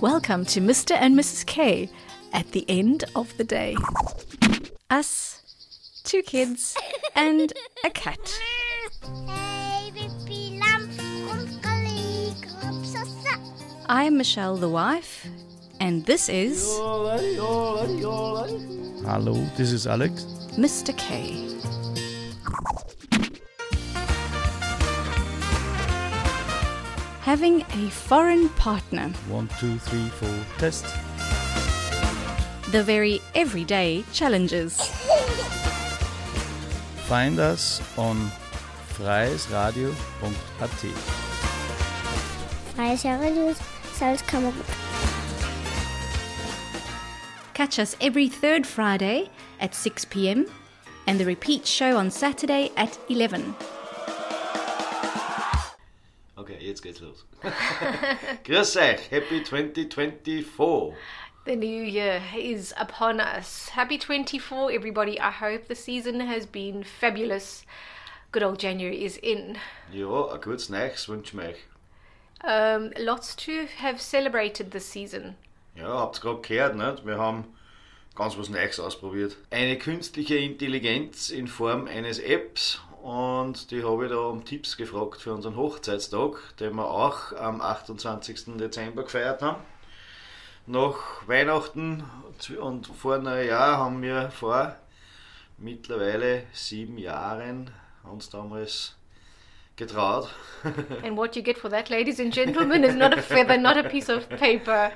Welcome to Mr. and Mrs. K at the end of the day. Us, two kids, and a cat. I'm Michelle, the wife, and this is Hello, this is Alex. Mr. K. Having a foreign partner, One, two, three, four, test. the very everyday challenges. Find us on freiesradio.at. Freies Radio Salzkammergut. Catch us every third Friday at 6 pm and the repeat show on Saturday at 11. Jetzt geht's los. Grüß euch, Happy 2024. The new year is upon us. Happy 24, everybody. I hope the season has been fabulous. Good old January is in. Ja, gutes Neues wünschen wir euch. Um, lots to have celebrated this season. Ja, habt ihr gerade gehört, nicht? Wir haben ganz was Neues ausprobiert. Eine künstliche Intelligenz in Form eines Apps und die habe ich da um Tipps gefragt für unseren Hochzeitstag, den wir auch am 28. Dezember gefeiert haben. Nach Weihnachten und vor Neujahr haben wir vor mittlerweile sieben Jahren uns damals getraut. And what you get for that, ladies and gentlemen, is not a feather, not a piece of paper.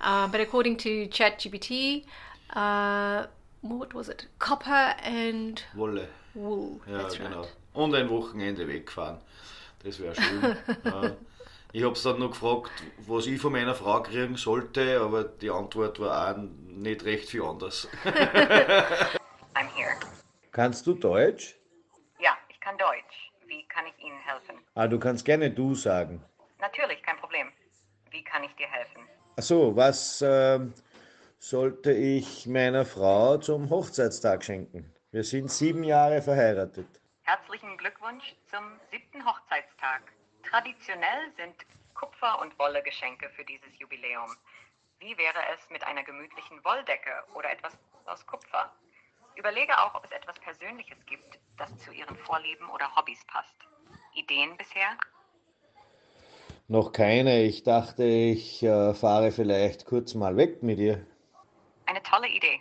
Uh, but according to ChatGPT, uh, what was it? Copper and Wolle. wool. Ja, That's genau. right. Und ein Wochenende wegfahren. Das wäre schön. ja. Ich habe es dann noch gefragt, was ich von meiner Frau kriegen sollte, aber die Antwort war auch nicht recht viel anders. I'm here. Kannst du Deutsch? Ja, ich kann Deutsch. Wie kann ich Ihnen helfen? Ah, du kannst gerne du sagen. Natürlich, kein Problem. Wie kann ich dir helfen? Ach so, was ähm, sollte ich meiner Frau zum Hochzeitstag schenken? Wir sind sieben Jahre verheiratet. Herzlichen Glückwunsch zum siebten Hochzeitstag. Traditionell sind Kupfer- und Wolle-Geschenke für dieses Jubiläum. Wie wäre es mit einer gemütlichen Wolldecke oder etwas aus Kupfer? Überlege auch, ob es etwas Persönliches gibt, das zu Ihren Vorlieben oder Hobbys passt. Ideen bisher? Noch keine. Ich dachte, ich äh, fahre vielleicht kurz mal weg mit ihr. Eine tolle Idee.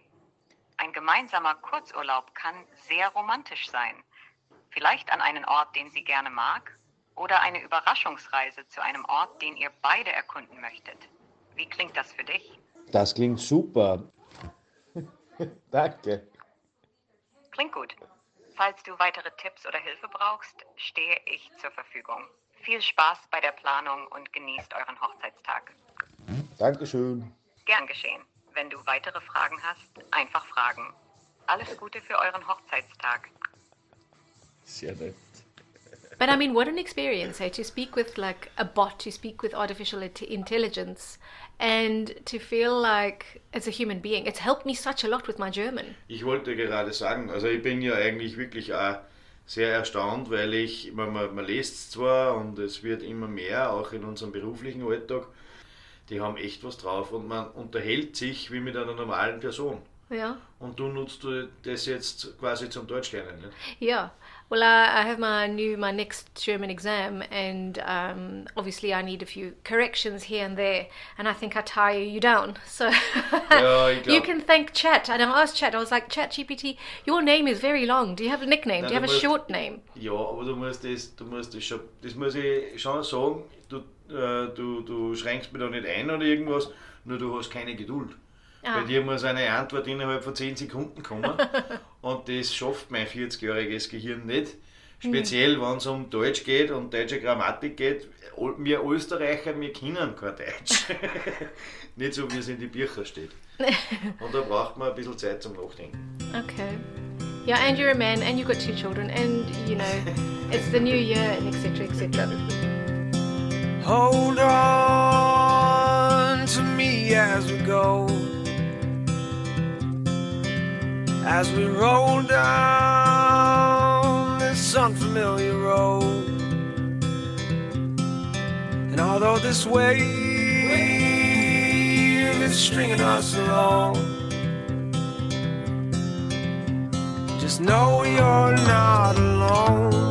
Ein gemeinsamer Kurzurlaub kann sehr romantisch sein. Vielleicht an einen Ort, den sie gerne mag, oder eine Überraschungsreise zu einem Ort, den ihr beide erkunden möchtet. Wie klingt das für dich? Das klingt super. Danke. Klingt gut. Falls du weitere Tipps oder Hilfe brauchst, stehe ich zur Verfügung. Viel Spaß bei der Planung und genießt euren Hochzeitstag. Dankeschön. Gern geschehen. Wenn du weitere Fragen hast, einfach fragen. Alles Gute für euren Hochzeitstag. Sehr nett. But I mean, what an experience, eh? To speak with like a bot, to speak with artificial int- intelligence, and to feel like as a human being. It's helped me such a lot with my German. Ich wollte gerade sagen, also ich bin ja eigentlich wirklich auch sehr erstaunt, weil ich, man, man, man liest es zwar und es wird immer mehr, auch in unserem beruflichen Alltag, die haben echt was drauf und man unterhält sich wie mit einer normalen Person. Yeah. Und du nutzt das jetzt quasi zum Deutschlernen, nicht? Yeah. Well, I, I have my new my next German exam, and um, obviously I need a few corrections here and there, and I think I tire you down. So Ja, ich you can thank Chat. And I asked Chat. I was like, Chat GPT, your name is very long. Do you have a nickname? Na, Do you have du a musst- short name? Ja, aber du musst das, du musst das schon, das muss ich schon sagen, äh, du, du schränkst mich da nicht ein oder irgendwas, nur du hast keine Geduld. Bei dir muss eine Antwort innerhalb von 10 Sekunden kommen und das schafft mein 40-jähriges Gehirn nicht. Speziell, wenn es um Deutsch geht und deutsche Grammatik geht. Wir Österreicher, wir kennen kein Deutsch. nicht so, wie es in die Bücher steht. Und da braucht man ein bisschen Zeit zum Nachdenken. Okay. Yeah, and you're a man, and you've got two children, and you know, it's the new year, and etc. etc. Hold on to me as we go. As we roll down this unfamiliar road. And although this wave is stringing us along, just know you're not alone.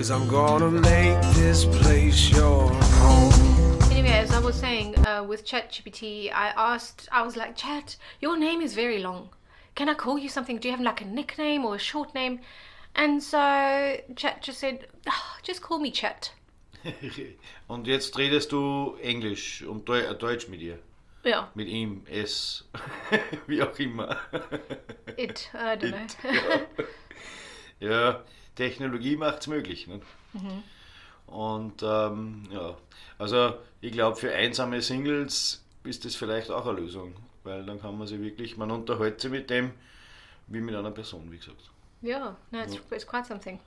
Cause I'm gonna make this place your home. Anyway, as I was saying uh, with ChatGPT, I asked, I was like, Chat, your name is very long. Can I call you something? Do you have like a nickname or a short name? And so Chat just said, "Ah, just call me Chat. Und jetzt redest du Englisch und Deu äh, Deutsch mit ihr. Yeah, Mit ihm, es, wie auch immer. it, I don't know. Ja, Technologie macht es möglich. Ne? Und ähm, ja, also ich glaube, für einsame Singles ist das vielleicht auch eine Lösung, weil dann kann man sich wirklich, man unterhält sich mit dem wie mit einer Person, wie gesagt. Yeah, no, it's, it's quite something.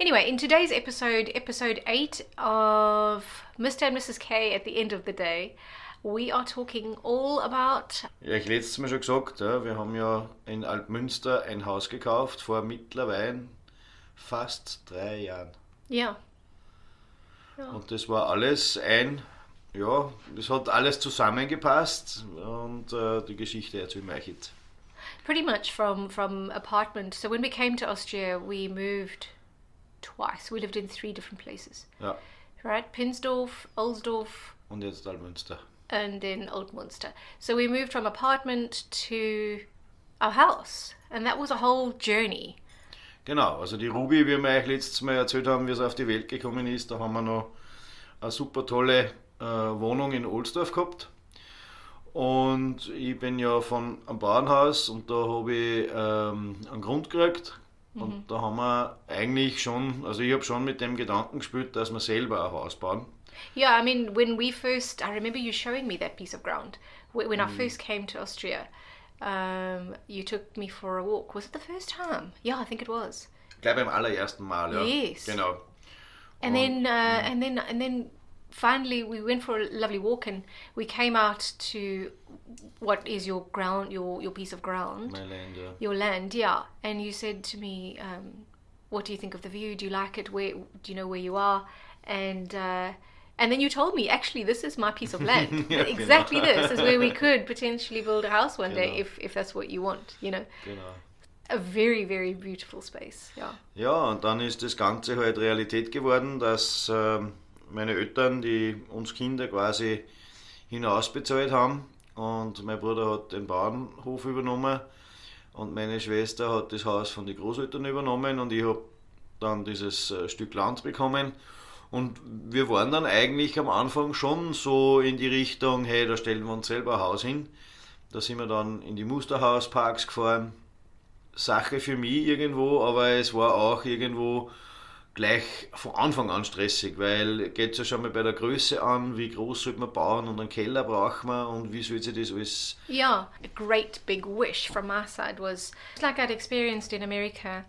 Anyway, in today's episode, episode 8 of Mr. and Mrs. K at the end of the day, we are talking all about Ja, ich letztes Mal schon gesagt, ja, wir haben ja in Altmünster ein Haus gekauft vor mittlerweile fast drei Jahren. yeah, Und das war alles ein, ja, das hat alles zusammengepasst und äh, die Geschichte erzählen wir euch jetzt. pretty much from from apartment. So when we came to Austria, we moved twice. We lived in three different places, Ja, right? Pinsdorf, Olsdorf, und jetzt Altmünster. and then Old Munster. So we moved from apartment to our house, and that was a whole journey. Genau, also die Ruby, wie wir euch letztes Mal erzählt haben, wie sie auf die Welt gekommen ist, da haben wir noch eine super tolle äh, Wohnung in Ohlsdorf gehabt. Und ich bin ja von einem Bauernhaus und da habe ich ähm, einen Grund gekriegt. Und da haben wir eigentlich schon, also ich habe schon mit dem Gedanken gespielt, dass wir selber ein Haus bauen. Yeah, I mean, when we first, I remember you showing me that piece of ground. Wh- When I first came to Austria, um, you took me for a walk. Was it the first time? Yeah, I think it was. Gleich beim allerersten Mal, ja. Yes. Genau. And then, uh, and then, and then, finally, we went for a lovely walk, and we came out to what is your ground, your your piece of ground, Mein Land, ja. your land, yeah. And you said to me, um, "What do you think of the view? Do you like it? Where do you know where you are?" And uh, and then you told me, actually, this is my piece of land. Yeah, exactly genau. this is where we could potentially build a house one day Genau. if if that's what you want. You know, Genau. a very very beautiful space. Yeah. Ja, und dann ist das Ganze halt Realität geworden, dass ähm, meine Eltern, die uns Kinder quasi hinausbezahlt haben und mein Bruder hat den Bauernhof übernommen und meine Schwester hat das Haus von den Großeltern übernommen und ich habe dann dieses äh, Stück Land bekommen. Und wir waren dann eigentlich am Anfang schon so in die Richtung, hey, da stellen wir uns selber ein Haus hin. Da sind wir dann in die Musterhausparks gefahren, Sache für mich irgendwo, aber es war auch irgendwo gleich von Anfang an stressig, weil geht ja schon mal bei der Größe an, wie groß sollte man bauen und einen Keller braucht man und wie soll sich das alles. Yeah, a great big wish from my side was like I'd experienced in America.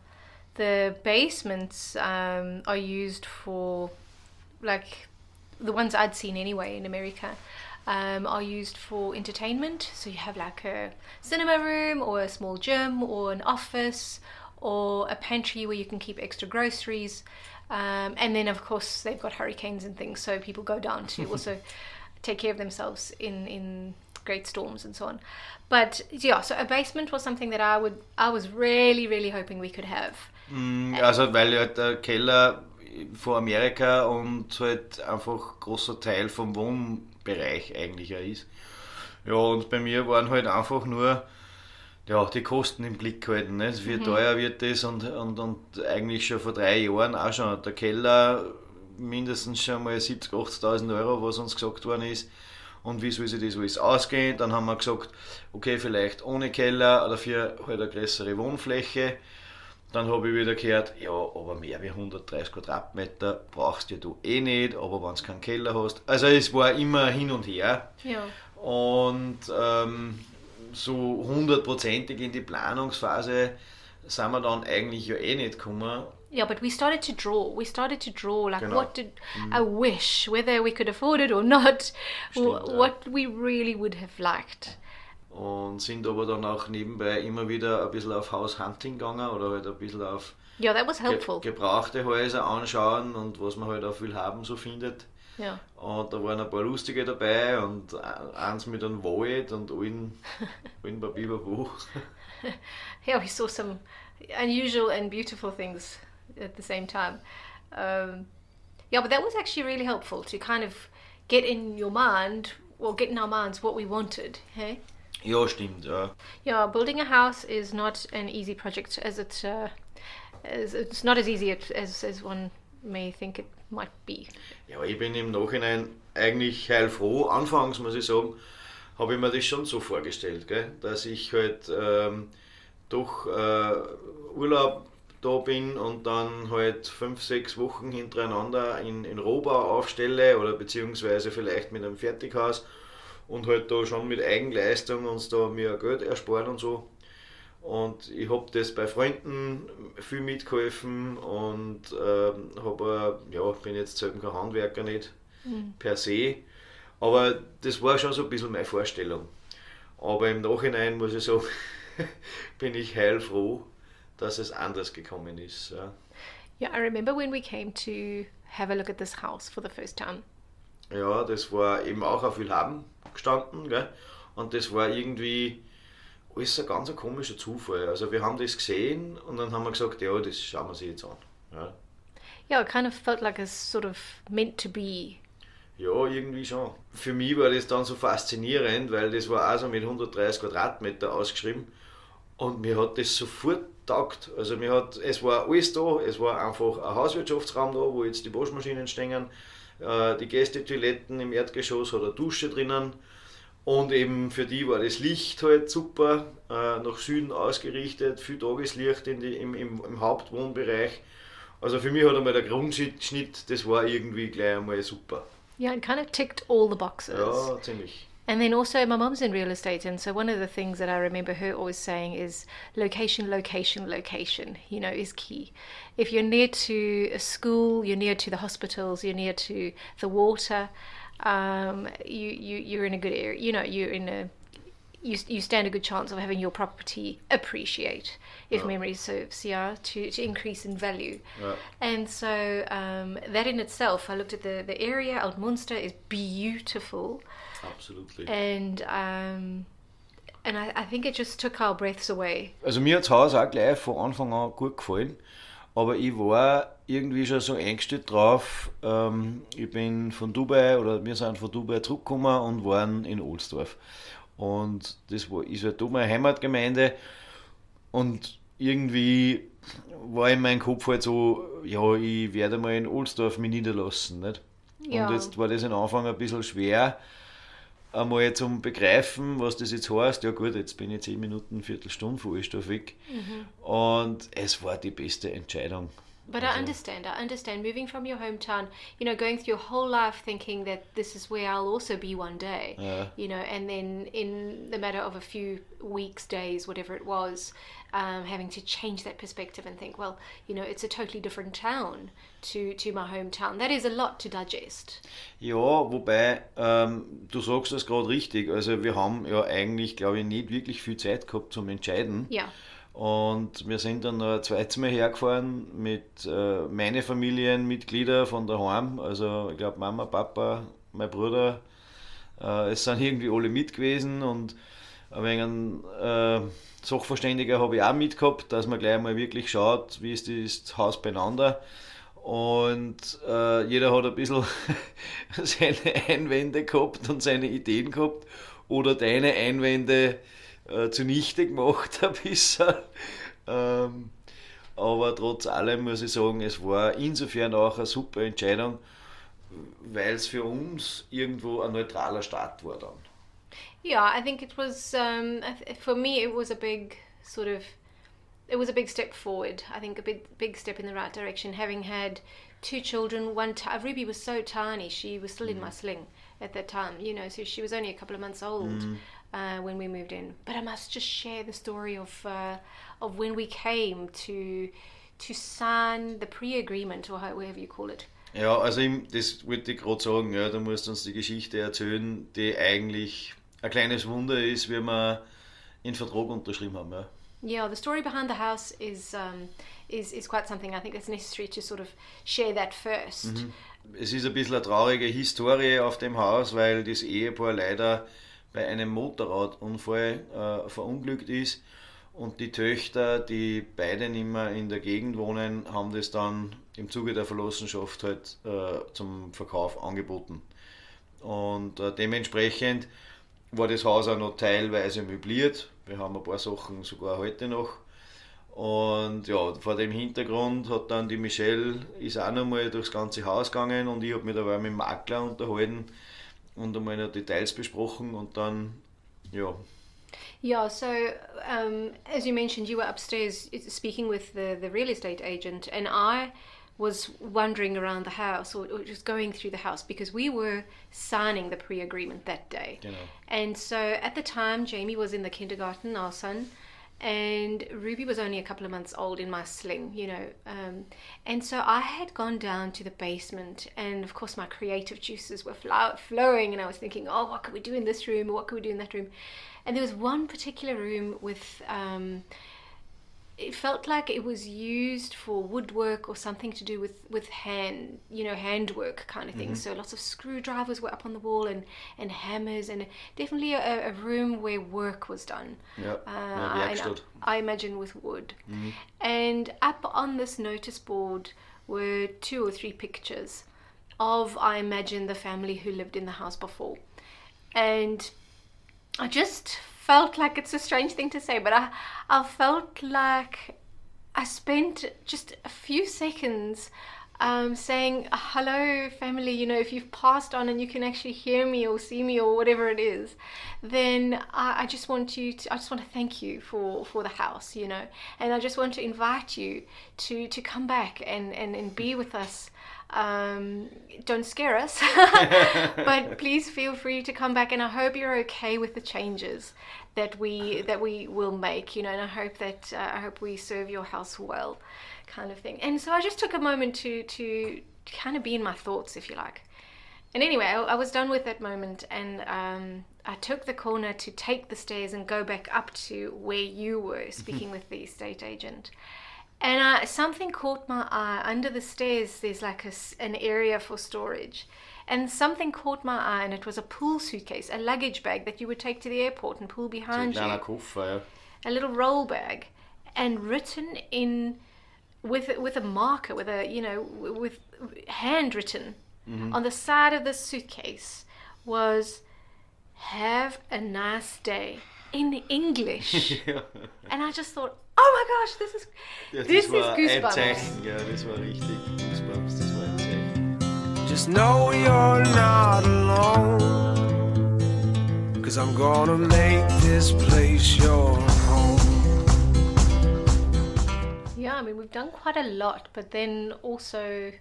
The basements um, are used for, like, the ones I'd seen anyway in America, um, are used for entertainment. So you have like a cinema room or a small gym or an office or a pantry where you can keep extra groceries. Um, and then, of course, they've got hurricanes and things, so people go down to also take care of themselves in, in great storms and so on. But yeah, so a basement was something that I would I was really really hoping we could have. Mm, Also, weil ja der Keller von Amerika und halt einfach großer Teil vom Wohnbereich eigentlich ja ist. Ja, und bei mir waren halt einfach nur ja, die Kosten im Blick gehalten. Nicht? Wie teuer wird das und, und, und eigentlich schon vor drei Jahren auch schon der Keller mindestens schon mal 70.000, 80.000 Euro, was uns gesagt worden ist. Und wie soll sich das alles ausgehen? Dann haben wir gesagt, okay, vielleicht ohne Keller, dafür halt eine größere Wohnfläche. Dann habe ich wieder gehört, ja, aber mehr wie 130 Quadratmeter brauchst ja du eh nicht, aber wenn du keinen Keller hast. Also es war immer hin und her. Yeah. Und ähm, so hundertprozentig in die Planungsphase sind wir dann eigentlich ja eh nicht gekommen. Yeah, but we started to draw. We started to draw like Genau. what did I wish, whether we could afford it or not, Stimmt, ja. what we really would have liked. Und sind aber dann auch nebenbei immer wieder ein bisschen auf Haushunting gegangen oder halt ein bisschen auf was ge gebrauchte Häuser anschauen und was man halt auf Willhaben so findet. Ja. Und da waren ein paar lustige dabei und eins mit einem Wald und allen, allen Babibabo. yeah, we saw some unusual and beautiful things at the same time. Um, yeah, but that was actually really helpful to kind of get in your mind, or get in our minds what we wanted. Hey. Ja, stimmt, ja. Yeah, building a house is not an easy project, as it uh, as it's not as easy as as one may think it might be. Ja, ich bin im Nachhinein eigentlich heilfroh. Anfangs muss ich sagen, habe ich mir das schon so vorgestellt, gell? dass ich halt ähm, doch äh, Urlaub da bin und dann halt fünf, sechs Wochen hintereinander in, in Rohbau aufstelle oder beziehungsweise vielleicht mit einem Fertighaus und halt da schon mit Eigenleistung uns da mir Geld ersparen und so. Und ich habe das bei Freunden viel mitgeholfen und ähm, habe, ja, bin jetzt selber kein Handwerker nicht Mhm. per se, aber das war schon so ein bisschen meine Vorstellung. Aber im Nachhinein muss ich sagen, bin ich heilfroh, dass es anders gekommen ist. Ja. Yeah, I remember when we came to have a look at this house for the first time. Ja, das war eben auch auf Wilhaben gestanden. Gell? Und das war irgendwie alles ein ganz ein komischer Zufall. Also wir haben das gesehen und dann haben wir gesagt, ja, das schauen wir sich jetzt an. Ja, Yeah, it kind of felt like it's sort of meant to be. ja irgendwie schon. Für mich war das dann so faszinierend, weil das war auch so mit 130 Quadratmeter ausgeschrieben und mir hat das sofort taugt. Also mir hat, es war alles da, es war einfach ein Hauswirtschaftsraum da, wo jetzt die Waschmaschinen stehen, äh, die Gästetoiletten im Erdgeschoss eine Dusche drinnen und eben für die war das Licht halt super, äh, nach Süden ausgerichtet, viel Tageslicht in die, im, im, im Hauptwohnbereich. Also für mich hat einmal der Grundschnitt, das war irgendwie gleich einmal super. Yeah, it kind of ticked all the boxes. Ja, ziemlich. And then also, my mum's in real estate, and so one of the things that I remember her always saying is location, location, location, you know, is key. If you're near to a school, you're near to the hospitals, you're near to the water, um, you, you, you're in a good area, you know, you're in a, you, you stand a good chance of having your property appreciate, if memory serves, yeah, to, to increase in value. Ja. And so um, that in itself, I looked at the, the area, Altmunster is beautiful. Absolutely. and um, and I, I think it just took our breaths away. Also mir hat das Haus auch gleich von Anfang an gut gefallen, aber ich war irgendwie schon so eingestellt drauf. Ähm, ich bin von Dubai oder wir sind von Dubai zurückgekommen und waren in Ohlsdorf. Und das war, ist halt meine Heimatgemeinde und irgendwie war in meinem Kopf halt so, ja, ich werde mal in Ohlsdorf mich niederlassen. Nicht? Ja. Und jetzt war das am Anfang ein bisschen schwer, einmal zum Begreifen, was das jetzt heißt. Ja gut, jetzt bin ich zehn Minuten, Viertelstunde von Ohlsdorf weg. Und es war die beste Entscheidung. But I understand. I understand moving from your hometown. You know, going through your whole life thinking that this is where I'll also be one day. Ja. You know, and then in the matter of a few weeks, days, whatever it was, um, having to change that perspective and think, well, you know, it's a totally different town to to my hometown. That is a lot to digest. Ja, wobei, ähm, du sagst das gerade richtig. Also wir haben ja eigentlich, glaube ich, nicht wirklich viel Zeit gehabt zum Entscheiden. Yeah. Und wir sind dann noch zweites Mal hergefahren mit äh, meinen Familienmitgliedern von daheim. Also ich glaube Mama, Papa, mein Bruder. Äh, es sind irgendwie alle mit gewesen und ein wenig einen äh, Sachverständiger habe ich auch mitgehabt, dass man gleich mal wirklich schaut, wie ist das Haus beieinander. Und äh, jeder hat ein bisschen seine Einwände gehabt und seine Ideen gehabt oder deine Einwände äh, zunichte gemacht ein bisschen. Ähm, aber trotz allem muss ich sagen, es war insofern auch eine super Entscheidung, weil es für uns irgendwo ein neutraler Start war dann. Yeah, I think it was um, for me. It was a big sort of, it was a big step forward. I think a big big step in the right direction. Having had two children, one t- Ruby was so tiny. She was still in my sling at that time. You know, so she was only a couple of months old uh, when we moved in. But I must just share the story of uh, of when we came to to sign the pre-agreement or however you call it. Ja, also das wollte ich gerade sagen, ja, du musst uns die Geschichte erzählen, die eigentlich ein kleines Wunder ist, wie wir einen Vertrag unterschrieben haben. Ja. Yeah, the story behind the house is um, is, is quite something I think that's necessary to sort of share that first. Es ist ein bisschen eine traurige Historie auf dem Haus, weil das Ehepaar leider bei einem Motorradunfall äh, verunglückt ist und die Töchter, die beide nicht mehr in der Gegend wohnen, haben das dann im Zuge der Verlassenschaft halt äh, zum Verkauf angeboten. Und äh, dementsprechend war das Haus auch noch teilweise möbliert. Wir haben ein paar Sachen sogar heute noch. Und ja, vor dem Hintergrund hat dann die Michelle ist auch noch mal durchs ganze Haus gegangen und ich habe mich dabei mit dem Makler unterhalten und einmal noch Details besprochen und dann, ja, Yeah, so um, as you mentioned, you were upstairs speaking with the, the real estate agent, and I was wandering around the house or, or just going through the house because we were signing the pre agreement that day. genau. And so at the time, Jamie was in the kindergarten, our son, and Ruby was only a couple of months old in my sling, you know. Um, and so I had gone down to the basement, and of course, my creative juices were flow- flowing, and I was thinking, oh, what could we do in this room, what could we do in that room? And there was one particular room with. Um, it felt like it was used for woodwork or something to do with with hand you know handwork kind of thing. So lots of screwdrivers were up on the wall and and hammers and definitely a, a room where work was done. Ja, uh, I, I imagine with wood. And up on this notice board were two or three pictures of i imagine the family who lived in the house before. And I just felt like it's a strange thing to say, but I, I felt like I spent just a few seconds um, saying, Hello, family, you know, if you've passed on and you can actually hear me or see me or whatever it is, then I, I just want you to, I just want to thank you for, for the house, you know, and I just want to invite you to, to come back and, and, and be with us. Um, don't scare us, but please feel free to come back, and I hope you're okay with the changes that we that we will make. You know, and I hope that uh, I hope we serve your house well, kind of thing. And so I just took a moment to to kind of be in my thoughts, if you like. And anyway, I, I was done with that moment, and um, I took the corner to take the stairs and go back up to where you were speaking with the estate agent. And I, something caught my eye. Under the stairs, there's like a an area for storage. And something caught my eye, and it was a pool suitcase, a luggage bag that you would take to the airport and pull behind you Koffer, a little roll bag and written in with with a marker with a you know with handwritten on the side of the suitcase was have a nice day in English and I just thought oh my gosh this is ja this das war is ein goosebumps Zeichen, ja, das war richtig Goosebumps, das war ein Zeichen. Just know you're not alone. Cause I'm gonna make this place your home. yeah I mean we've done quite a lot but then also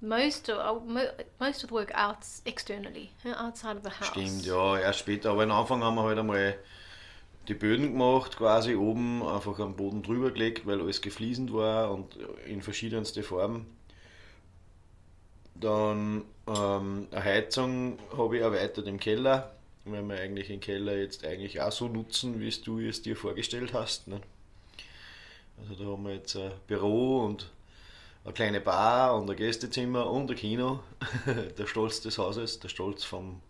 most of uh, most of the work out externally outside of the house Stimmt, ja, erst später. Aber am Anfang haben wir halt einmal die Böden gemacht, quasi oben einfach am Boden drüber gelegt, weil alles gefliesend war und in verschiedenste Farben. Dann ähm, eine Heizung habe ich erweitert im Keller, weil wir eigentlich den Keller jetzt eigentlich auch so nutzen, wie es du es dir vorgestellt hast. Ne? Also da haben wir jetzt ein Büro und eine kleine Bar und ein Gästezimmer und ein Kino. der Stolz des Hauses, der Stolz vom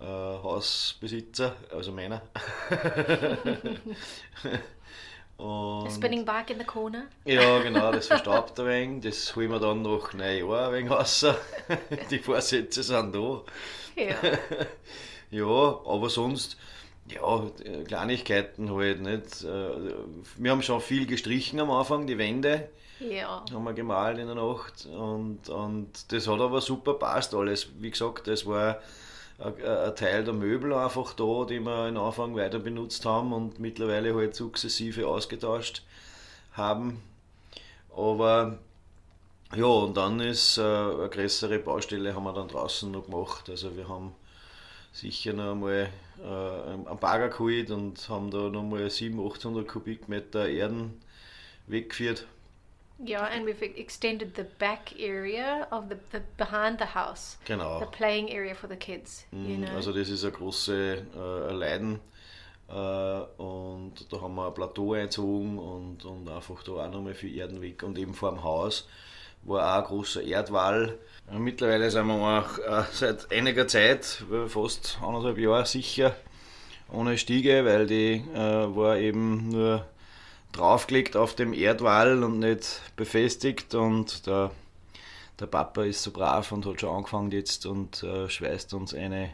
äh, Hausbesitzer, also meiner. und, spinning bike in the corner ja, genau, das verstaubt ein wenig. Das holen wir dann nach Neujahr ein wenig raus. Die Vorsätze sind da. yeah Ja, aber sonst, ja, Kleinigkeiten halt nicht. Äh, Wir haben schon viel gestrichen am Anfang, die Wände yeah haben wir gemalt in der Nacht und, und das hat aber super passt alles. Wie gesagt, das war ein, ein Teil der Möbel einfach da, die wir am Anfang weiter benutzt haben und mittlerweile halt sukzessive ausgetauscht haben. Aber ja, und dann ist äh, eine größere Baustelle haben wir dann draußen noch gemacht. Also wir haben sicher noch einmal äh, einen Bagger geholt und haben da noch mal 700, 800 Kubikmeter Erden weggeführt. Yeah, and we've extended the back area of the, the behind the house, Genau. the playing area for the kids. You Mhm, know, Also das ist eine große äh, ein Leiden Äh, und da haben wir ein Plateau eingezogen und, und einfach da auch nochmal viel Erden weg. Und eben vor dem Haus war auch ein großer Erdwall. Mittlerweile sind wir auch äh, seit einiger Zeit, fast anderthalb Jahre sicher, ohne Stiege, weil die äh, war eben nur draufgelegt auf dem Erdwall und nicht befestigt. Und der, der Papa ist so brav und hat schon angefangen jetzt und äh, schweißt uns eine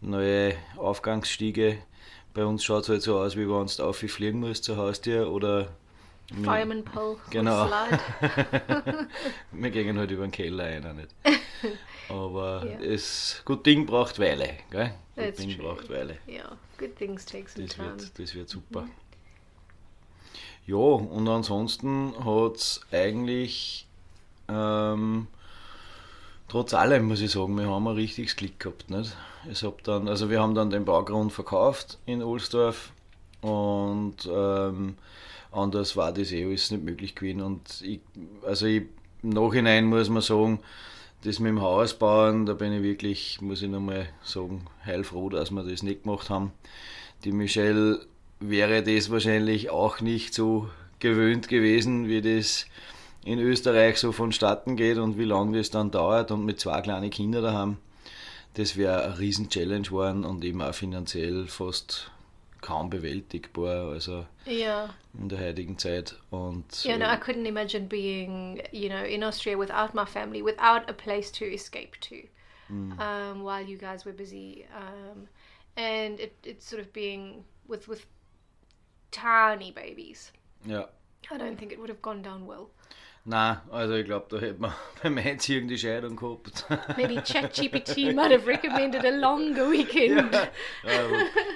neue Aufgangsstiege. Bei uns schaut es halt so aus, wie wenn du auf fliegen musst zur Haustür oder Fireman Pole. Genau. Wir gehen halt über den Keller rein, nicht. Aber Ja. das gut Ding braucht Weile, gell? Gut That's Ding true. braucht Weile. Yeah, good things take some Das time. wird, das wird super. Ja, und ansonsten hat es eigentlich ähm, trotz allem, muss ich sagen, wir haben ein richtiges Glück gehabt. Nicht? Es hab dann, also wir haben dann den Baugrund verkauft in Ohlsdorf und ähm, anders war das eh alles nicht möglich gewesen. Und ich, also ich, im Nachhinein muss man sagen, das mit dem Haus bauen, da bin ich wirklich, muss ich nochmal sagen, heilfroh, dass wir das nicht gemacht haben. Die Michelle wäre das wahrscheinlich auch nicht so gewöhnt gewesen, wie das in Österreich so vonstatten geht und wie lange das dann dauert und mit zwei kleinen Kindern daheim. Das wäre eine riesen Challenge geworden und eben auch finanziell fast kaum bewältigbar, also Yeah. in der heutigen Zeit. Und Yeah, no, I couldn't imagine being, you know, in Austria without my family, without a place to escape to, um, while you guys were busy, um, and it, it's sort of being with with tiny babies. ja. I don't think it would have gone down well. Nein, also ich glaube, da hätte man beim Einziehen die Scheidung gehabt. Maybe ChatGPT might have recommended a longer weekend. Ähm,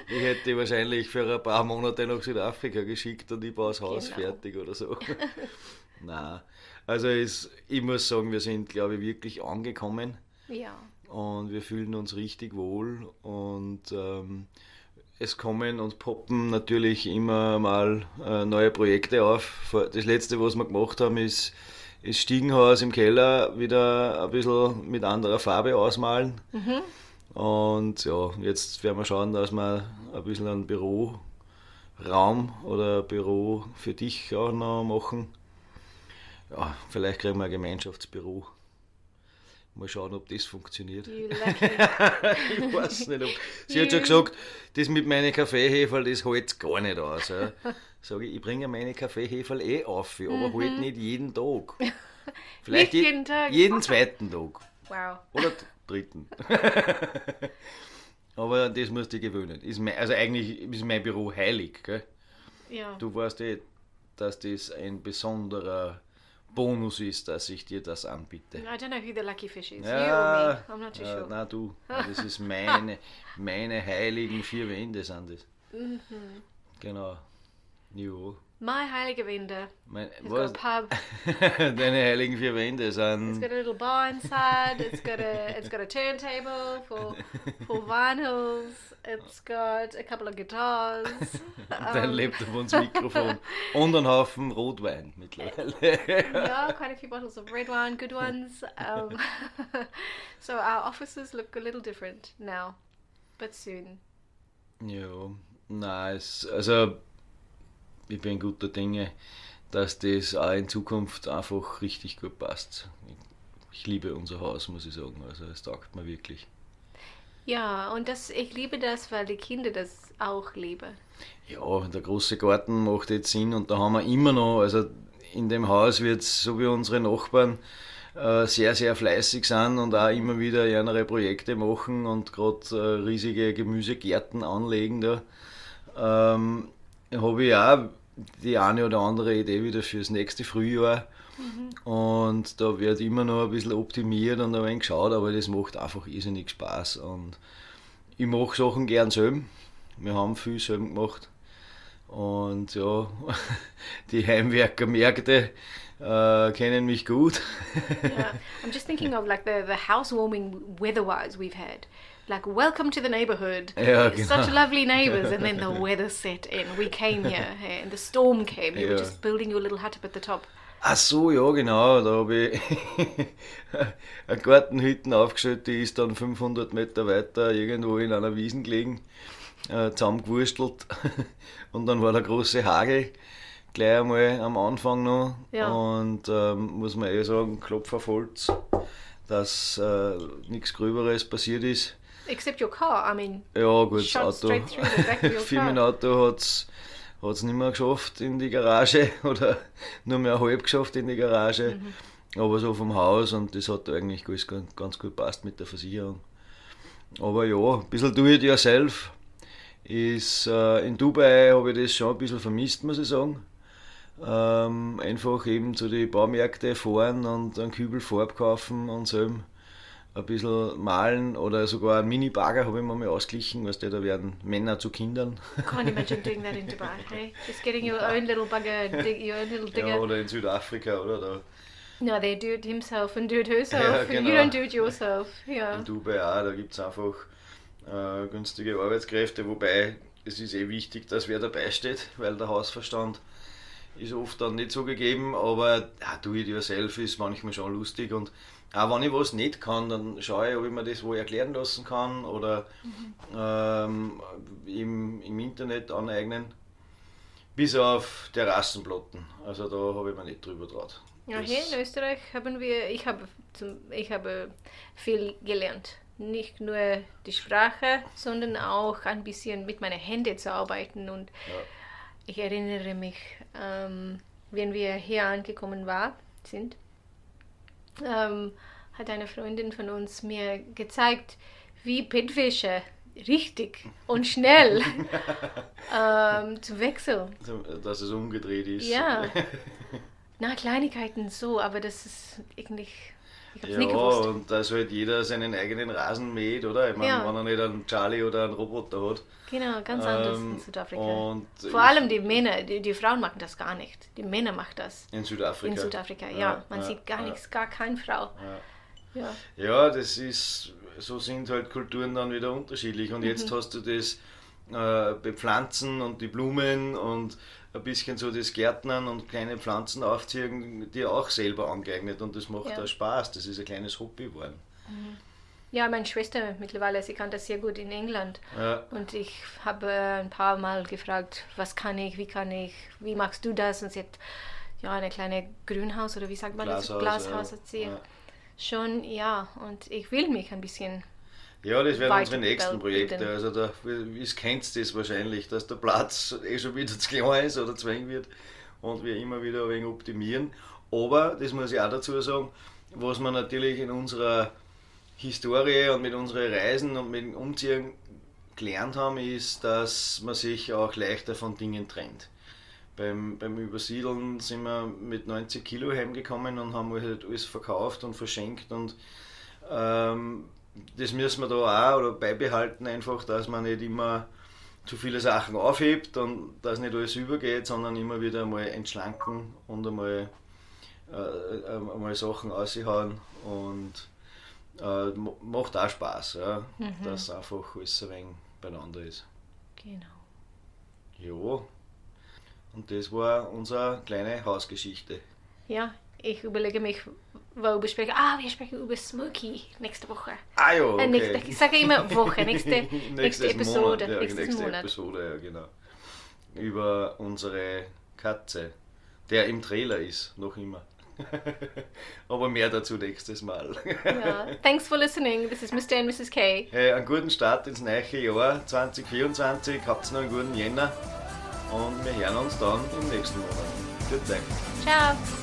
ich hätte die wahrscheinlich für ein paar Monate nach Südafrika geschickt und ich baue das Haus Genau. fertig oder so. Nein, also es, ich muss sagen, wir sind, glaube ich, wirklich angekommen Yeah. und wir fühlen uns richtig wohl und ähm, es kommen und poppen natürlich immer mal äh, neue Projekte auf. Das letzte, was wir gemacht haben, ist das Stiegenhaus im Keller wieder ein bisschen mit anderer Farbe ausmalen. Und ja, jetzt werden wir schauen, dass wir ein bisschen einen Büroraum oder Büro für dich auch noch machen. Ja, vielleicht kriegen wir ein Gemeinschaftsbüro. Mal schauen, ob das funktioniert. Ich weiß nicht, ob. Sie hat schon gesagt, das mit meinen Kaffeeheferl, das hält gar nicht aus. Ja. Sage ich, ich bringe meine Kaffeeheferl eh auf, aber halt nicht jeden Tag. Vielleicht Mhm. Nicht jeden Tag. jeden zweiten Tag. wow. Oder dritten. aber das musst du gewöhnen. Ist mein, also eigentlich ist mein Büro heilig. Gell? Yeah. Du weißt eh, dass das ein besonderer Bonus ist, dass ich dir das anbiete. I don't know who the lucky fish is. Ja, you or me? I'm not too ja, sure. Nein, du. Das ist meine, meine heiligen vier Wände sind das. Mhm. Genau. Jo. My heilige Winde. Mein, It's was? got a pub. Deine heiligen vier Wände It's got a little bar inside. It's got a it's got a turntable for for vinyls. It's got a couple of guitars. Dein Um, Laptop und das Mikrofon. Und ein Haufen Rotwein mittlerweile. yeah, quite a few bottles of red wine, good ones. Um, so our offices look a little different now, but soon. Ja, nice. also ich bin guter Dinge, dass das auch in Zukunft einfach richtig gut passt. Ich, liebe unser Haus, muss ich sagen. Also es taugt mir wirklich. Ja, und das, ich liebe das, weil die Kinder das auch lieben. Ja, der große Garten macht jetzt Sinn und da haben wir immer noch, also in dem Haus wird so wie unsere Nachbarn äh, sehr, sehr fleißig sind und auch immer wieder ihre Projekte machen und gerade äh, riesige Gemüsegärten anlegen da. Ähm, habe ich auch die eine oder andere Idee wieder fürs nächste Frühjahr. Und da wird immer noch ein bisschen optimiert und ein wenig geschaut, aber das macht einfach irrsinnig Spaß. Und ich mache Sachen gern selber. Wir haben viel selber gemacht. Und ja, die Heimwerkermärkte äh, kennen mich gut. Yeah, I'm just thinking of like the, the housewarming weather-wise we've had. Like, welcome to the neighborhood. Ja, Such genau. lovely neighbors. And then the weather set in. We came here and the storm came. You were Ja. just building your little hut up at the top. Ach so, ja genau, da habe ich eine Gartenhütte aufgestellt, die ist dann 500 Meter weiter irgendwo in einer Wiesen gelegen. äh, zusammengewurstelt und dann war der große Hagel gleich einmal am Anfang noch Ja. und ähm, muss man eh sagen, Klopf auf Holz, dass äh, nichts Gröberes passiert ist. Except your car. I mean, Ja gut, das Auto, of your Firmenauto hat es nicht mehr geschafft in die Garage oder nur mehr halb geschafft in die Garage, Mhm. aber so vom Haus und das hat eigentlich ganz, ganz gut passt mit der Versicherung. Aber ja, ein bisschen do it yourself ist, äh, in Dubai habe ich das schon ein bisschen vermisst, muss ich sagen. Ähm, einfach eben zu den Baumärkte fahren und einen Kübel Farbe kaufen und so ein bisschen malen oder sogar einen Mini-Bagger habe ich mir mal ausgeglichen, weißt du, da werden Männer zu Kindern. can't imagine doing that in Dubai. Hey, just getting your own little bugger, dig, your own little digger. Ja, oder in Südafrika, oder? Da No, they do it himself and do it herself. Ja, You genau. don't do it yourself. Yeah. in Dubai auch, da gibt es einfach äh, günstige Arbeitskräfte, wobei es ist eh wichtig, dass wer dabei steht, weil der Hausverstand ist oft dann nicht so gegeben, aber ja, do it yourself ist manchmal schon lustig und auch wenn ich was nicht kann, dann schaue ich, ob ich mir das wo erklären lassen kann oder ähm, im, im Internet aneignen. Bis auf Terrassenplatten. Also da habe ich mir nicht drüber traut. Ja, Das- hier in Österreich haben wir, ich habe, zum, ich habe viel gelernt. Nicht nur die Sprache, sondern auch ein bisschen mit meinen Händen zu arbeiten. Und ich erinnere mich, ähm, wenn wir hier angekommen war, sind, ähm, hat eine Freundin von uns mir gezeigt, wie Bettwäsche richtig und schnell ähm, zu wechseln. dass es umgedreht ist. Ja. Na, Kleinigkeiten so, aber das ist irgendwie. Ja, und dass halt jeder seinen eigenen Rasen mäht, oder? Ich meine, Ja. wenn er nicht einen Charlie oder einen Roboter hat. Genau, ganz anders Ähm, in Südafrika. und Vor allem die Männer, die, die Frauen machen das gar nicht. Die Männer machen das In Südafrika. in Südafrika, ja. Ja, Man ja, sieht gar nichts, gar keine Frau. Ja. Ja, das ist, so sind halt Kulturen dann wieder unterschiedlich. Und jetzt Mhm. hast du das äh, Bepflanzen und die Blumen und ein bisschen so das Gärtnern und kleine Pflanzen aufziehen, dir auch selber angeeignet. Und das macht Ja. auch Spaß. Das ist ein kleines Hobby geworden. ja, meine Schwester mittlerweile, sie kann das sehr gut in England. Ja. Und ich habe ein paar Mal gefragt, was kann ich, wie kann ich, wie machst du das? Und sie hat ja eine kleine Grünhaus oder wie sagt man das? Glashaus, Glashaus ja. hat sie. Ja. Schon, ja. Und ich will mich ein bisschen Ja, das werden unsere nächsten Projekte. Also da, wie kennt das wahrscheinlich, dass der Platz eh schon wieder zu klein ist oder zu wenig wird und wir immer wieder ein wenig optimieren. Aber, das muss ich auch dazu sagen, was wir natürlich in unserer Historie und mit unseren Reisen und mit dem Umziehen gelernt haben, ist, dass man sich auch leichter von Dingen trennt. Beim, beim Übersiedeln sind wir mit 90 Kilo heimgekommen und haben halt alles verkauft und verschenkt und ähm, das müssen wir da auch oder beibehalten, einfach, dass man nicht immer zu viele Sachen aufhebt und dass nicht alles übergeht, sondern immer wieder einmal entschlanken und einmal, äh, einmal Sachen aushauen und äh, ma- macht auch Spaß, ja, dass einfach alles ein wenig beieinander ist. Genau. Ja, und das war unsere kleine Hausgeschichte. Ja, ich überlege mich, worüber sprechen. Ah, wir sprechen über Smokey nächste Woche. Ah ja, Äh, okay. nächste, ich sage immer Woche, nächste, nächste Episode. Monat, ja, nächste Monat. Episode, ja genau. Über unsere Katze, der im Trailer ist, noch immer. Aber mehr dazu nächstes Mal. Ja. Thanks for listening. This is Mr. and Mrs. K. Hey, einen guten Start ins neue Jahr 2024. Habt noch einen guten Jänner. Und wir hören uns dann im nächsten Monat. Guten Tag. Ciao.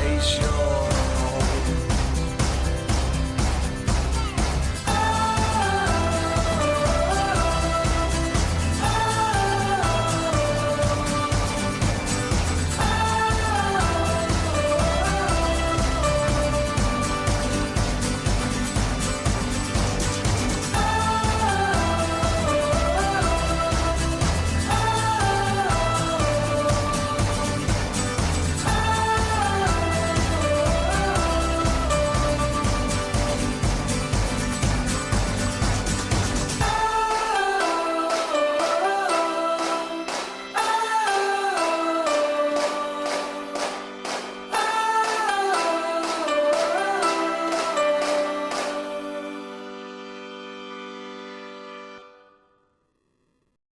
sure.